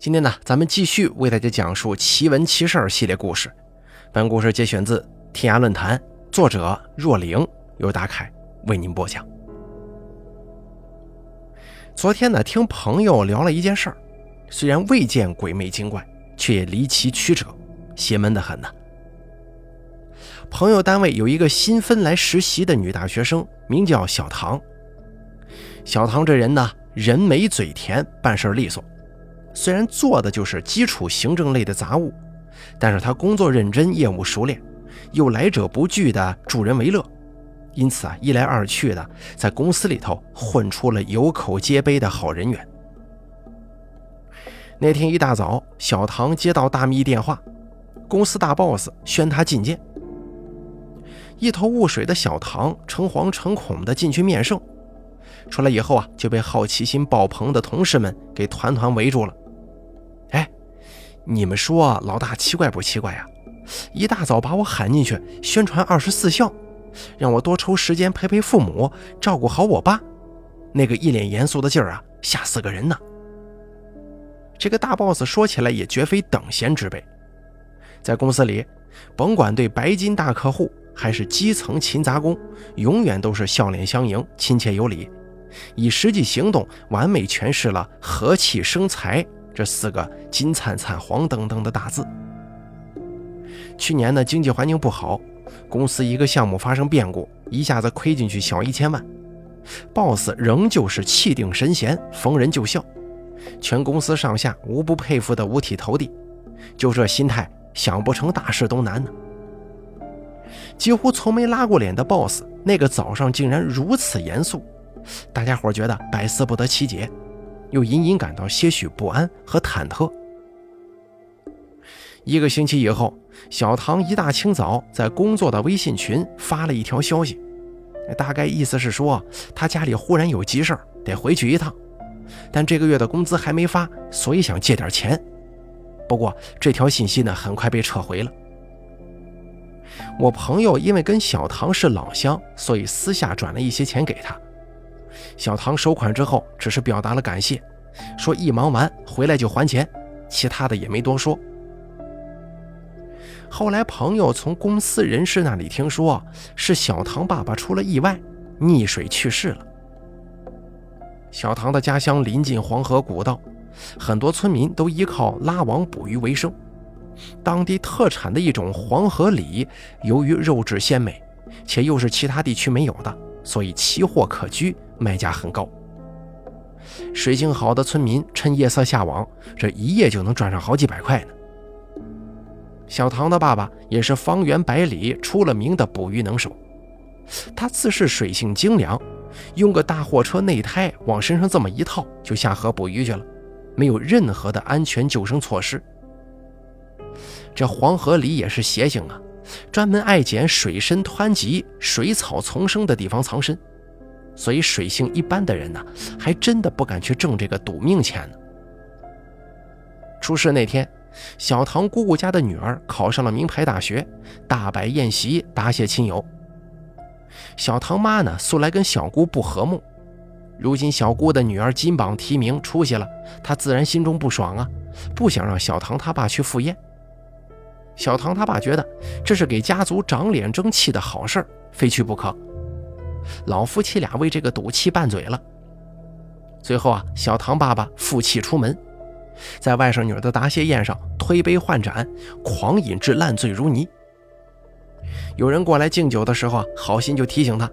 今天呢，咱们继续为大家讲述奇闻奇事儿系列故事。本故事节选自天涯论坛，作者若灵，由大凯为您播讲。昨天呢，听朋友聊了一件事儿，虽然未见鬼魅精怪，却也离奇曲折，邪门的很呢。朋友单位有一个新分来实习的女大学生，名叫小唐。小唐这人呢，人美嘴甜，办事利索。虽然做的就是基础行政类的杂物，但是他工作认真，业务熟练，又来者不拒的助人为乐，因此啊，一来二去的在公司里头混出了有口皆碑的好人缘。那天一大早，小唐接到大秘电话，公司大 boss 宣他觐见。一头雾水的小唐诚惶诚恐的进去面圣，出来以后啊，就被好奇心爆棚的同事们给团团围住了。你们说老大奇怪不奇怪呀？一大早把我喊进去宣传二十四孝，让我多抽时间陪陪父母，照顾好我爸。那个一脸严肃的劲儿啊，吓死个人呢。这个大 boss 说起来也绝非等闲之辈，在公司里，甭管对白金大客户还是基层勤杂工，永远都是笑脸相迎，亲切有礼，以实际行动完美诠释了和气生财。这四个金灿灿、黄澄澄的大字。去年呢，经济环境不好，公司一个项目发生变故，一下子亏进去小一千万。boss 仍旧是气定神闲，逢人就笑，全公司上下无不佩服的五体投地。就这心态，想不成大事都难呢。几乎从没拉过脸的 boss，那个早上竟然如此严肃，大家伙觉得百思不得其解。又隐隐感到些许不安和忐忑。一个星期以后，小唐一大清早在工作的微信群发了一条消息，大概意思是说他家里忽然有急事得回去一趟，但这个月的工资还没发，所以想借点钱。不过这条信息呢，很快被撤回了。我朋友因为跟小唐是老乡，所以私下转了一些钱给他。小唐收款之后，只是表达了感谢，说一忙完回来就还钱，其他的也没多说。后来朋友从公司人士那里听说，是小唐爸爸出了意外，溺水去世了。小唐的家乡临近黄河古道，很多村民都依靠拉网捕鱼为生，当地特产的一种黄河鲤，由于肉质鲜美，且又是其他地区没有的。所以奇货可居，卖价很高。水性好的村民趁夜色下网，这一夜就能赚上好几百块呢。小唐的爸爸也是方圆百里出了名的捕鱼能手，他自是水性精良，用个大货车内胎往身上这么一套，就下河捕鱼去了，没有任何的安全救生措施。这黄河里也是邪性啊。专门爱捡水深湍急、水草丛生的地方藏身，所以水性一般的人呢，还真的不敢去挣这个赌命钱呢。出事那天，小唐姑姑家的女儿考上了名牌大学，大摆宴席答谢亲友。小唐妈呢，素来跟小姑不和睦，如今小姑的女儿金榜题名出息了，她自然心中不爽啊，不想让小唐他爸去赴宴。小唐他爸觉得这是给家族长脸争气的好事儿非去不可。老夫妻俩为这个赌气拌嘴了。最后啊，小唐爸爸负气出门，在外甥女儿的答谢宴上推杯换盏，狂饮至烂醉如泥。有人过来敬酒的时候啊，好心就提醒他：“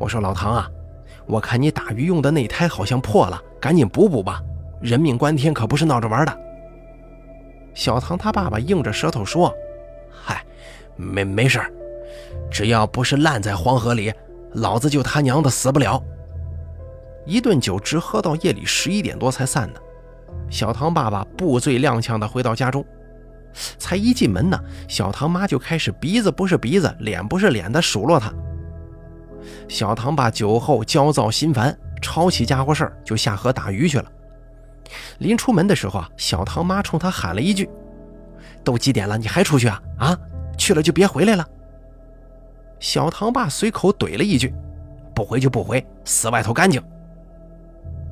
我说老唐啊，我看你打鱼用的内胎好像破了，赶紧补补吧，人命关天，可不是闹着玩的。”小唐他爸爸硬着舌头说：“嗨，没没事只要不是烂在黄河里，老子就他娘的死不了。”一顿酒直喝到夜里十一点多才散呢。小唐爸爸不醉踉跄的回到家中，才一进门呢，小唐妈就开始鼻子不是鼻子，脸不是脸的数落他。小唐爸酒后焦躁心烦，抄起家伙事儿就下河打鱼去了。临出门的时候啊，小唐妈冲他喊了一句：“都几点了，你还出去啊？啊，去了就别回来了。”小唐爸随口怼了一句：“不回就不回，死外头干净。”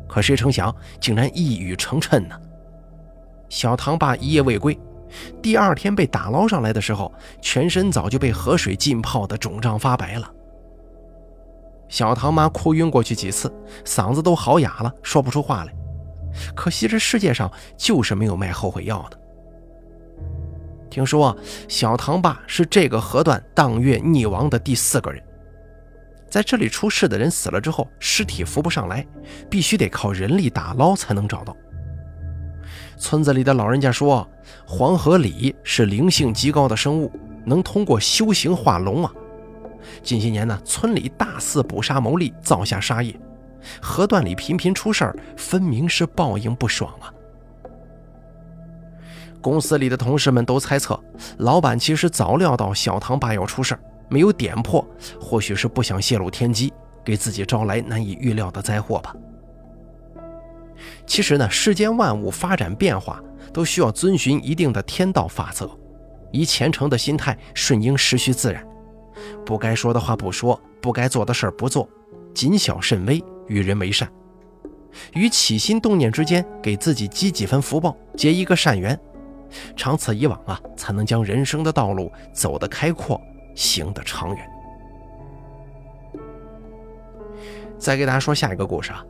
可谁成想，竟然一语成谶呢？小唐爸一夜未归，第二天被打捞上来的时候，全身早就被河水浸泡的肿胀发白了。小唐妈哭晕过去几次，嗓子都好哑了，说不出话来。可惜这世界上就是没有卖后悔药的。听说小唐爸是这个河段当月溺亡的第四个人，在这里出事的人死了之后，尸体浮不上来，必须得靠人力打捞才能找到。村子里的老人家说，黄河里是灵性极高的生物，能通过修行化龙啊。近些年呢，村里大肆捕杀牟利，造下杀业，河段里频频出事儿，分明是报应不爽啊。公司里的同事们都猜测，老板其实早料到小唐爸要出事儿，没有点破，或许是不想泄露天机，给自己招来难以预料的灾祸吧。其实呢，世间万物发展变化都需要遵循一定的天道法则，以虔诚的心态顺应时序自然，不该说的话不说，不该做的事儿不做，谨小慎微，与人为善，于起心动念之间给自己积几分福报，结一个善缘，长此以往啊，才能将人生的道路走得开阔，行得长远。再给大家说下一个故事啊。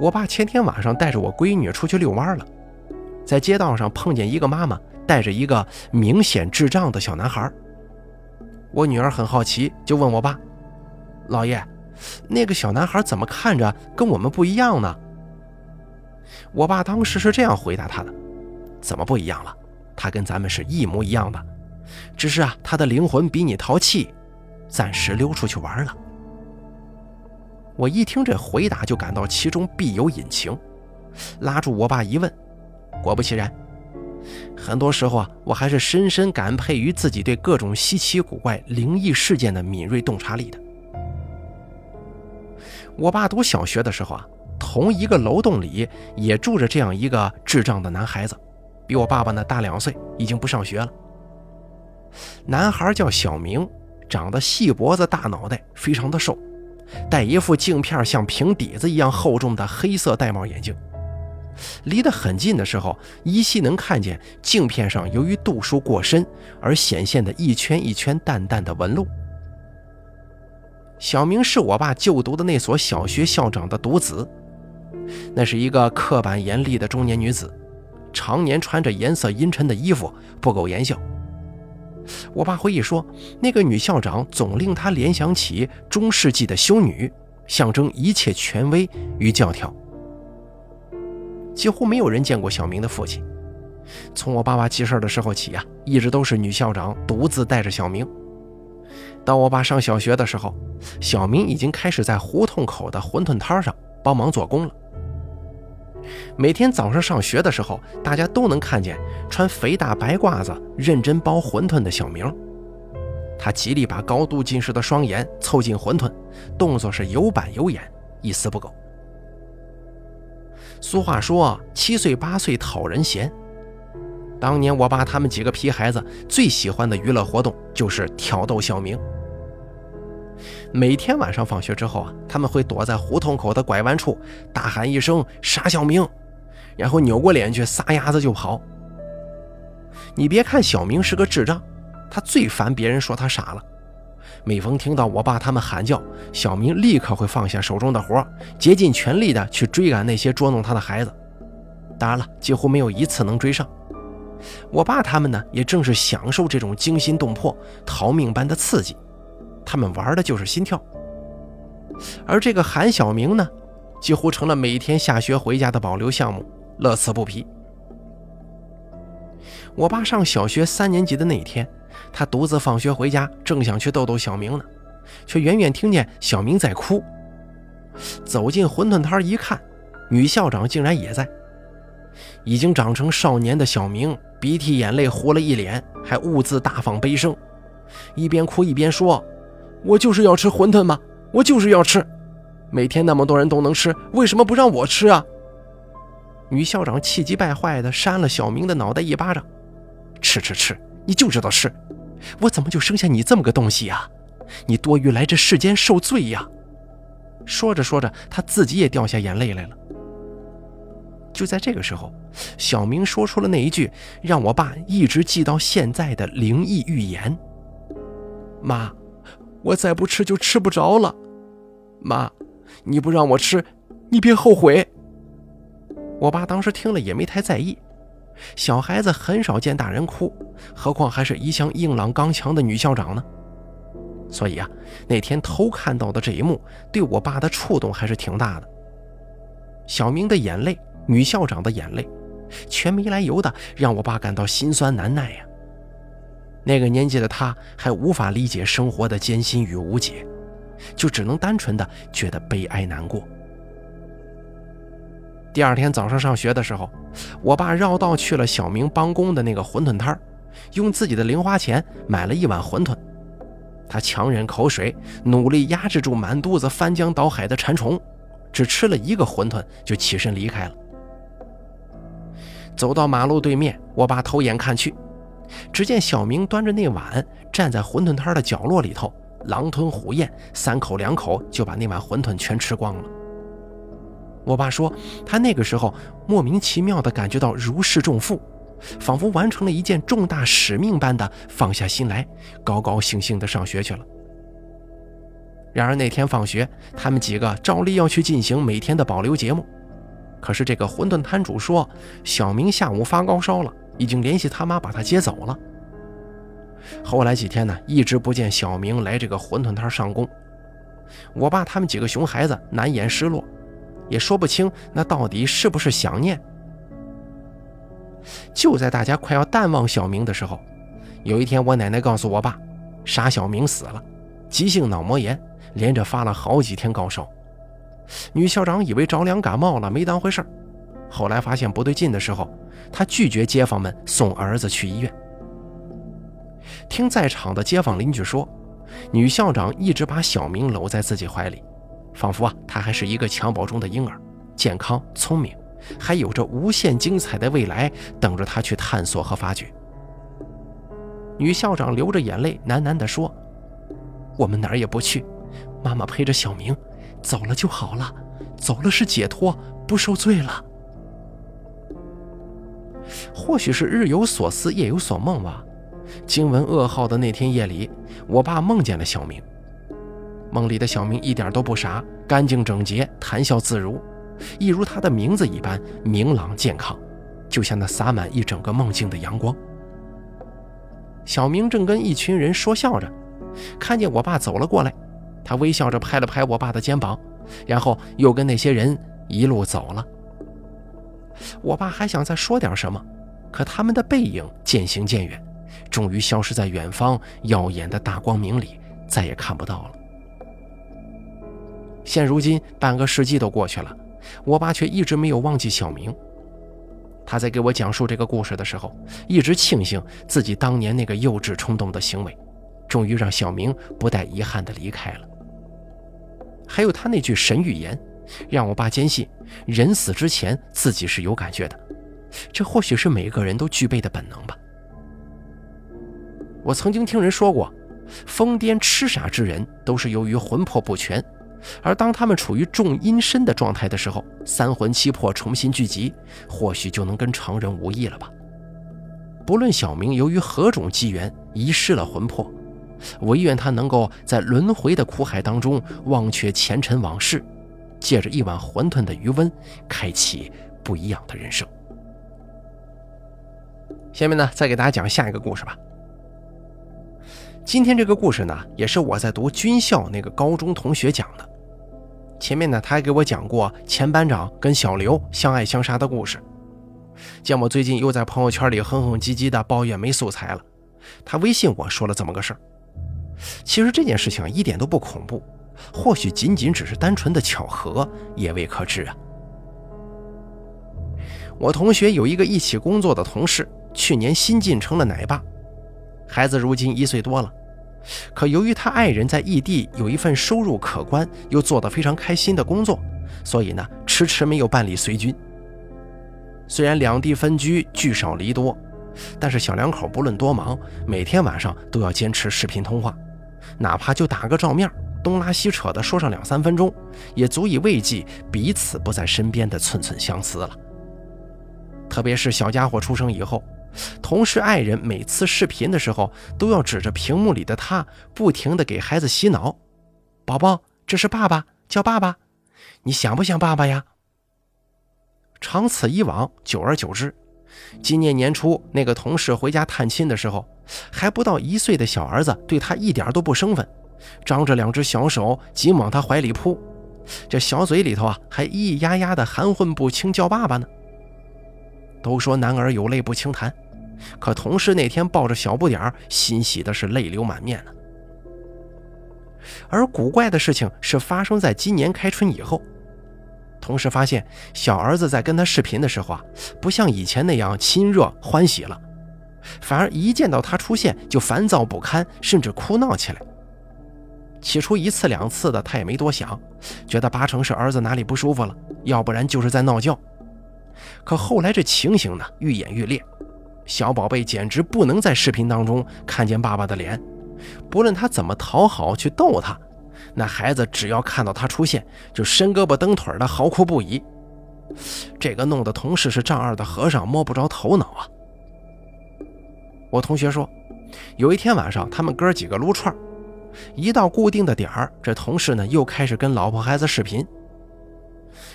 我爸前天晚上带着我闺女出去遛弯了，在街道上碰见一个妈妈带着一个明显智障的小男孩。我女儿很好奇，就问我爸：“老爷，那个小男孩怎么看着跟我们不一样呢？”我爸当时是这样回答他的：“怎么不一样了？他跟咱们是一模一样的，只是啊，他的灵魂比你淘气，暂时溜出去玩了。”我一听这回答，就感到其中必有隐情，拉住我爸一问，果不其然。很多时候啊，我还是深深感佩于自己对各种稀奇古怪、灵异事件的敏锐洞察力的。我爸读小学的时候啊，同一个楼栋里也住着这样一个智障的男孩子，比我爸爸呢大两岁，已经不上学了。男孩叫小明，长得细脖子、大脑袋，非常的瘦。戴一副镜片像平底子一样厚重的黑色玳瑁眼镜，离得很近的时候，依稀能看见镜片上由于度数过深而显现的一圈一圈淡淡的纹路。小明是我爸就读的那所小学校长的独子，那是一个刻板严厉的中年女子，常年穿着颜色阴沉的衣服，不苟言笑。我爸回忆说，那个女校长总令他联想起中世纪的修女，象征一切权威与教条。几乎没有人见过小明的父亲。从我爸爸记事的时候起啊，一直都是女校长独自带着小明。当我爸上小学的时候，小明已经开始在胡同口的馄饨摊上帮忙做工了。每天早上上学的时候，大家都能看见穿肥大白褂子、认真包馄饨的小明。他极力把高度近视的双眼凑近馄饨，动作是有板有眼，一丝不苟。俗话说：“七岁八岁讨人嫌。”当年我爸他们几个皮孩子最喜欢的娱乐活动就是挑逗小明。每天晚上放学之后啊，他们会躲在胡同口的拐弯处，大喊一声“傻小明”，然后扭过脸去撒丫子就跑。你别看小明是个智障，他最烦别人说他傻了。每逢听到我爸他们喊叫，小明立刻会放下手中的活，竭尽全力的去追赶那些捉弄他的孩子。当然了，几乎没有一次能追上。我爸他们呢，也正是享受这种惊心动魄、逃命般的刺激。他们玩的就是心跳，而这个韩小明呢，几乎成了每天下学回家的保留项目，乐此不疲。我爸上小学三年级的那一天，他独自放学回家，正想去逗逗小明呢，却远远听见小明在哭。走进馄饨摊一看，女校长竟然也在。已经长成少年的小明，鼻涕眼泪糊了一脸，还兀自大放悲声，一边哭一边说。我就是要吃馄饨吗？我就是要吃，每天那么多人都能吃，为什么不让我吃啊？女校长气急败坏地扇了小明的脑袋一巴掌：“吃吃吃，你就知道吃！我怎么就生下你这么个东西呀？你多余来这世间受罪呀！”说着说着，她自己也掉下眼泪来了。就在这个时候，小明说出了那一句让我爸一直记到现在的灵异预言：“妈，我再不吃就吃不着了。妈，你不让我吃，你别后悔。”我爸当时听了也没太在意，小孩子很少见大人哭，何况还是一向硬朗刚强的女校长呢。所以啊，那天偷看到的这一幕，对我爸的触动还是挺大的。小明的眼泪。女校长的眼泪，全没来由的让我爸感到心酸难耐呀。那个年纪的他还无法理解生活的艰辛与无解，就只能单纯的觉得悲哀难过。第二天早上上学的时候，我爸绕道去了小明帮工的那个馄饨摊用自己的零花钱买了一碗馄饨。他强忍口水，努力压制住满肚子翻江倒海的馋虫，只吃了一个馄饨就起身离开了。走到马路对面，我爸偷眼看去，只见小明端着那碗站在馄饨摊的角落里头，狼吞虎咽，三口两口就把那碗馄饨全吃光了。我爸说，他那个时候莫名其妙地感觉到如释重负，仿佛完成了一件重大使命般的放下心来，高高兴兴地上学去了。然而那天放学，他们几个照例要去进行每天的保留节目。可是这个馄饨摊主说，小明下午发高烧了，已经联系他妈把他接走了。后来几天呢，一直不见小明来这个馄饨摊上工。我爸他们几个熊孩子难掩失落，也说不清那到底是不是想念。就在大家快要淡忘小明的时候，有一天我奶奶告诉我爸，傻小明死了，急性脑膜炎，连着发了好几天高烧。女校长以为着凉感冒了，没当回事儿后来发现不对劲的时候，她拒绝街坊们送儿子去医院。听在场的街坊邻居说，女校长一直把小明搂在自己怀里，仿佛啊他还是一个襁褓中的婴儿，健康聪明，还有着无限精彩的未来等着他去探索和发掘。女校长流着眼泪喃喃地说：“我们哪儿也不去，妈妈陪着小明。”走了就好了，走了是解脱，不受罪了。或许是日有所思，夜有所梦吧。惊闻噩耗的那天夜里，我爸梦见了小明。梦里的小明一点都不傻，干净整洁，谈笑自如，一如他的名字一般明朗健康，就像那洒满一整个梦境的阳光。小明正跟一群人说笑着，看见我爸走了过来。他微笑着拍了拍我爸的肩膀，然后又跟那些人一路走了。我爸还想再说点什么，可他们的背影渐行渐远，终于消失在远方耀眼的大光明里，再也看不到了。现如今半个世纪都过去了，我爸却一直没有忘记小明。他在给我讲述这个故事的时候，一直庆幸自己当年那个幼稚冲动的行为，终于让小明不带遗憾地离开了。还有他那句神预言，让我爸坚信人死之前自己是有感觉的，这或许是每个人都具备的本能吧。我曾经听人说过，疯癫痴傻之人都是由于魂魄不全，而当他们处于重阴身的状态的时候，三魂七魄重新聚集，或许就能跟常人无异了吧。不论小明由于何种机缘遗失了魂魄。唯愿他能够在轮回的苦海当中忘却前尘往事，借着一碗馄饨的余温，开启不一样的人生。下面呢，再给大家讲下一个故事吧。今天这个故事呢，也是我在读军校那个高中同学讲的。前面呢，他还给我讲过前班长跟小刘相爱相杀的故事。见我最近又在朋友圈里哼哼唧唧的抱怨没素材了，他微信我说了这么个事儿。其实这件事情一点都不恐怖，或许仅仅只是单纯的巧合，也未可知啊。我同学有一个一起工作的同事，去年新晋成了奶爸，孩子如今一岁多了。可由于他爱人在异地有一份收入可观又做得非常开心的工作，所以呢迟迟没有办理随军。虽然两地分居，聚少离多。但是小两口不论多忙，每天晚上都要坚持视频通话，哪怕就打个照面，东拉西扯的说上两三分钟，也足以慰藉彼此不在身边的寸寸相思了。特别是小家伙出生以后，同事爱人每次视频的时候都要指着屏幕里的他，不停地给孩子洗脑：“宝宝，这是爸爸，叫爸爸，你想不想爸爸呀？”长此以往，久而久之，今年年初那个同事回家探亲的时候，还不到一岁的小儿子对他一点都不生分，张着两只小手紧往他怀里扑，这小嘴里头啊还咿咿呀呀的含混不清叫爸爸呢。都说男儿有泪不轻弹，可同事那天抱着小不点儿，欣喜的是泪流满面呢。而古怪的事情是发生在今年开春以后。同时发现，小儿子在跟他视频的时候啊，不像以前那样亲热欢喜了，反而一见到他出现就烦躁不堪，甚至哭闹起来。起初一次两次的他也没多想，觉得八成是儿子哪里不舒服了，要不然就是在闹觉。可后来这情形呢愈演愈烈，小宝贝简直不能在视频当中看见爸爸的脸，不论他怎么讨好去逗他。那孩子只要看到他出现，就伸胳膊蹬腿的嚎哭不已。这个弄得同事是丈二的和尚摸不着头脑啊！我同学说，有一天晚上，他们哥几个撸串，一到固定的点儿，这同事呢又开始跟老婆孩子视频，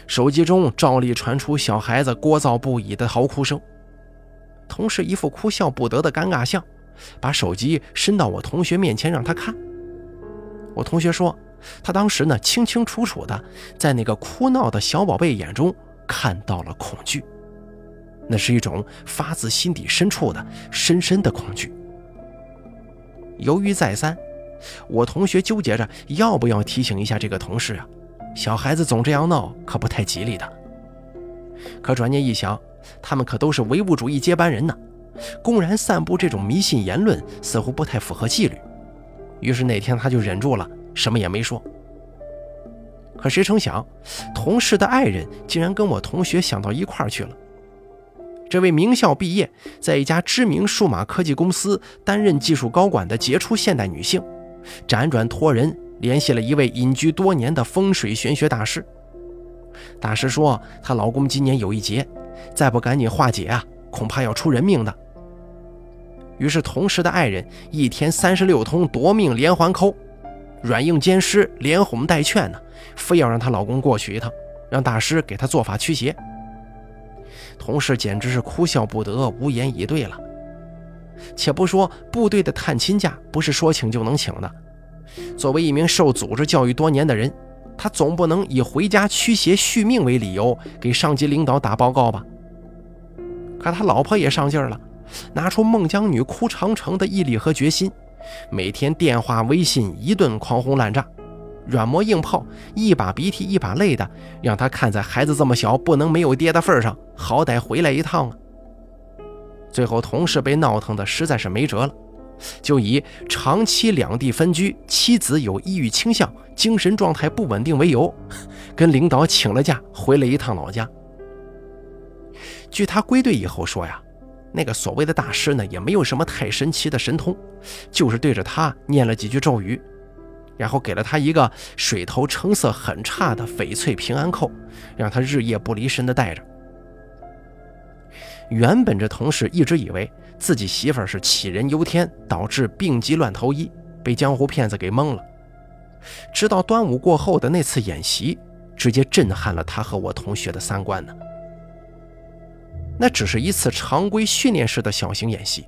手机中照例传出小孩子聒噪不已的嚎哭声。同事一副哭笑不得的尴尬相，把手机伸到我同学面前让他看。我同学说。他当时呢，清清楚楚的在那个哭闹的小宝贝眼中看到了恐惧，那是一种发自心底深处的深深的恐惧。犹豫再三，我同学纠结着要不要提醒一下这个同事啊，小孩子总这样闹可不太吉利的。可转念一想，他们可都是唯物主义接班人呢，公然散布这种迷信言论似乎不太符合纪律。于是那天他就忍住了。什么也没说，可谁成想，同事的爱人竟然跟我同学想到一块儿去了。这位名校毕业，在一家知名数码科技公司担任技术高管的杰出现代女性，辗转托人联系了一位隐居多年的风水玄学大师。大师说，她老公今年有一劫，再不赶紧化解啊，恐怕要出人命的。于是，同事的爱人一天三十六通夺命连环扣。软硬兼施，连哄带劝呢，非要让她老公过去一趟，让大师给她做法驱邪。同事简直是哭笑不得，无言以对了。且不说部队的探亲假不是说请就能请的，作为一名受组织教育多年的人，他总不能以回家驱邪续命为理由给上级领导打报告吧？可他老婆也上劲了，拿出孟姜女哭长城的毅力和决心。每天电话、微信一顿狂轰滥炸，软磨硬泡，一把鼻涕一把泪的，让他看在孩子这么小不能没有爹的份上，好歹回来一趟啊！最后同事被闹腾的实在是没辙了，就以长期两地分居、妻子有抑郁倾向、精神状态不稳定为由，跟领导请了假，回了一趟老家。据他归队以后说呀。那个所谓的大师呢，也没有什么太神奇的神通，就是对着他念了几句咒语，然后给了他一个水头成色很差的翡翠平安扣，让他日夜不离身的戴着。原本这同事一直以为自己媳妇是杞人忧天，导致病急乱投医，被江湖骗子给蒙了。直到端午过后的那次演习，直接震撼了他和我同学的三观呢。那只是一次常规训练式的小型演习。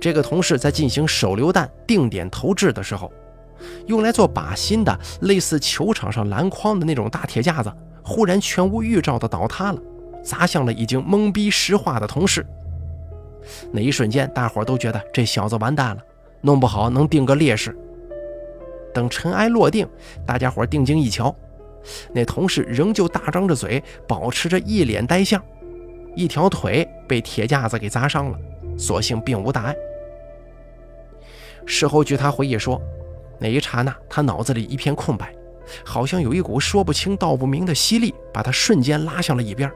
这个同事在进行手榴弹定点投掷的时候，用来做靶心的类似球场上篮筐的那种大铁架子，忽然全无预兆的倒塌了，砸向了已经懵逼石化的同事。那一瞬间，大伙都觉得这小子完蛋了，弄不好能定个烈士。等尘埃落定，大家伙定睛一瞧，那同事仍旧大张着嘴，保持着一脸呆相。一条腿被铁架子给砸伤了，所幸并无大碍。事后据他回忆说，那一刹那他脑子里一片空白，好像有一股说不清道不明的吸力把他瞬间拉向了一边。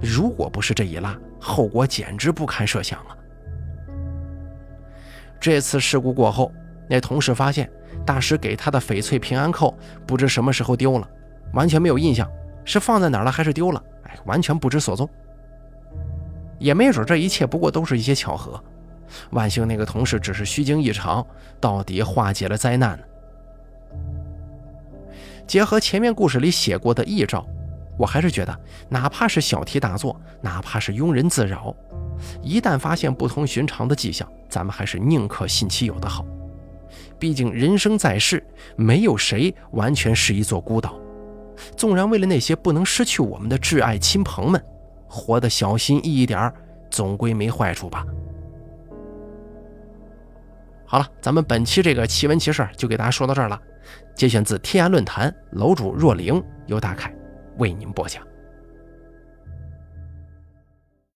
如果不是这一拉，后果简直不堪设想啊！这次事故过后，那同事发现大师给他的翡翠平安扣不知什么时候丢了，完全没有印象，是放在哪儿了还是丢了？哎，完全不知所踪。也没准这一切不过都是一些巧合。万幸那个同事只是虚惊一场，到底化解了灾难。结合前面故事里写过的异兆，我还是觉得，哪怕是小题大做，哪怕是庸人自扰，一旦发现不同寻常的迹象，咱们还是宁可信其有的好。毕竟人生在世，没有谁完全是一座孤岛。纵然为了那些不能失去我们的挚爱亲朋们，活得小心翼翼点，总归没坏处吧。好了，咱们本期这个奇闻奇事就给大家说到这儿了。节选自天涯论坛楼主若灵，由大凯为您播讲。